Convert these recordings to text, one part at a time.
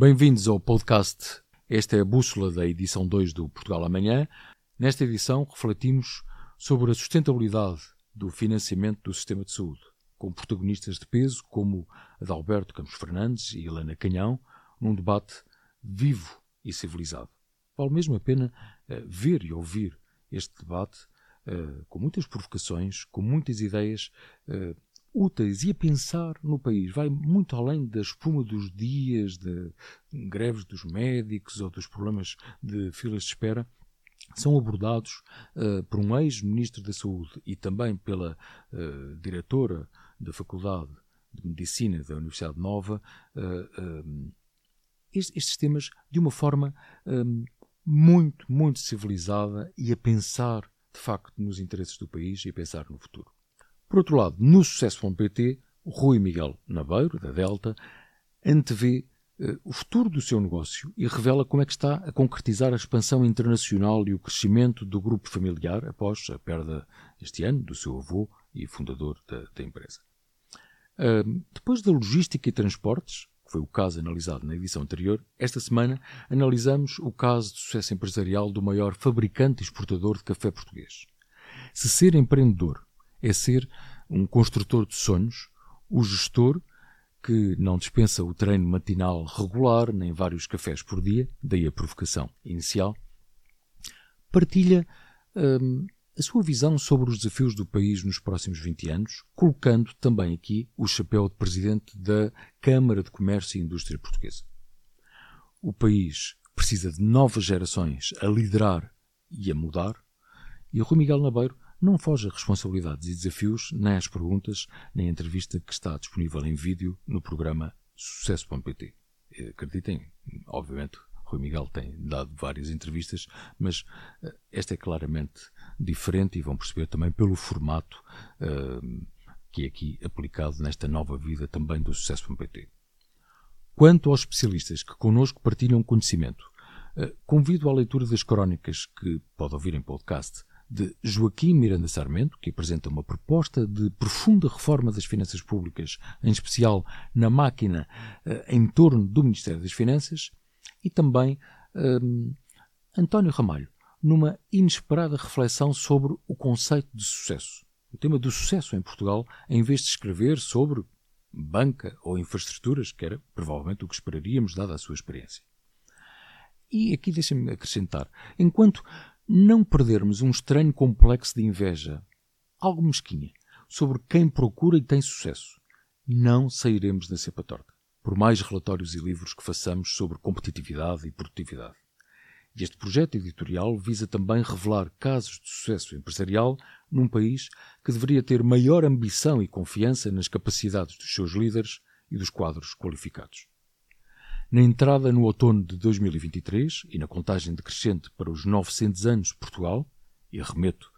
Bem-vindos ao podcast. Esta é a bússola da edição 2 do Portugal Amanhã. Nesta edição refletimos sobre a sustentabilidade do financiamento do sistema de saúde, com protagonistas de peso como Adalberto Campos Fernandes e Helena Canhão, num debate vivo e civilizado. Vale mesmo a pena uh, ver e ouvir este debate uh, com muitas provocações, com muitas ideias uh, úteis e a pensar no país. Vai muito além da espuma dos dias, de greves dos médicos ou dos problemas de filas de espera. São abordados uh, por um ex-ministro da Saúde e também pela uh, diretora da Faculdade de Medicina da Universidade Nova, uh, estes, estes, temas de uma forma um, muito, muito civilizada e a pensar, de facto, nos interesses do país e a pensar no futuro. Por outro lado, no sucesso.pt, Rui Miguel Nabeiro, da Delta, antevê uh, o futuro do seu negócio e revela como é que está a concretizar a expansão internacional e o crescimento do grupo familiar após a perda este ano do seu avô e fundador da, da empresa. Uh, depois da logística e transportes, que foi o caso analisado na edição anterior, esta semana analisamos o caso de sucesso empresarial do maior fabricante e exportador de café português. Se ser empreendedor é ser um construtor de sonhos, o gestor que não dispensa o treino matinal regular, nem vários cafés por dia, daí a provocação inicial, partilha hum, a sua visão sobre os desafios do país nos próximos 20 anos, colocando também aqui o chapéu de presidente da Câmara de Comércio e Indústria Portuguesa. O país precisa de novas gerações a liderar e a mudar, e o Rui Miguel Nabeiro não foge a responsabilidades e desafios, nem às perguntas, nem à entrevista que está disponível em vídeo no programa Sucesso.pt. Acreditem, obviamente, Rui Miguel tem dado várias entrevistas, mas uh, esta é claramente diferente e vão perceber também pelo formato uh, que é aqui aplicado nesta nova vida também do Sucesso.pt. Quanto aos especialistas que connosco partilham conhecimento, convido à leitura das crónicas que pode ouvir em podcast de Joaquim Miranda Sarmento, que apresenta uma proposta de profunda reforma das finanças públicas, em especial na máquina uh, em torno do Ministério das Finanças, e também um, António Ramalho, numa inesperada reflexão sobre o conceito de sucesso. O tema do sucesso em Portugal, em vez de escrever sobre banca ou infraestruturas, que era provavelmente o que esperaríamos, dada a sua experiência. E aqui deixem-me acrescentar: enquanto não perdermos um estranho complexo de inveja, algo mesquinha, sobre quem procura e tem sucesso, não sairemos da cepa torta, por mais relatórios e livros que façamos sobre competitividade e produtividade. Este projeto editorial visa também revelar casos de sucesso empresarial num país que deveria ter maior ambição e confiança nas capacidades dos seus líderes e dos quadros qualificados. Na entrada no outono de 2023 e na contagem decrescente para os 900 anos de Portugal, e remeto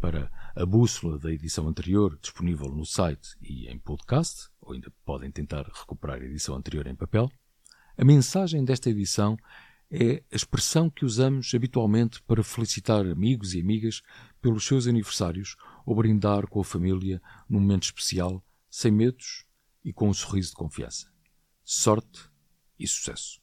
para a bússola da edição anterior disponível no site e em podcast, ou ainda podem tentar recuperar a edição anterior em papel, a mensagem desta edição é a expressão que usamos habitualmente para felicitar amigos e amigas pelos seus aniversários ou brindar com a família num momento especial, sem medos e com um sorriso de confiança. Sorte e sucesso.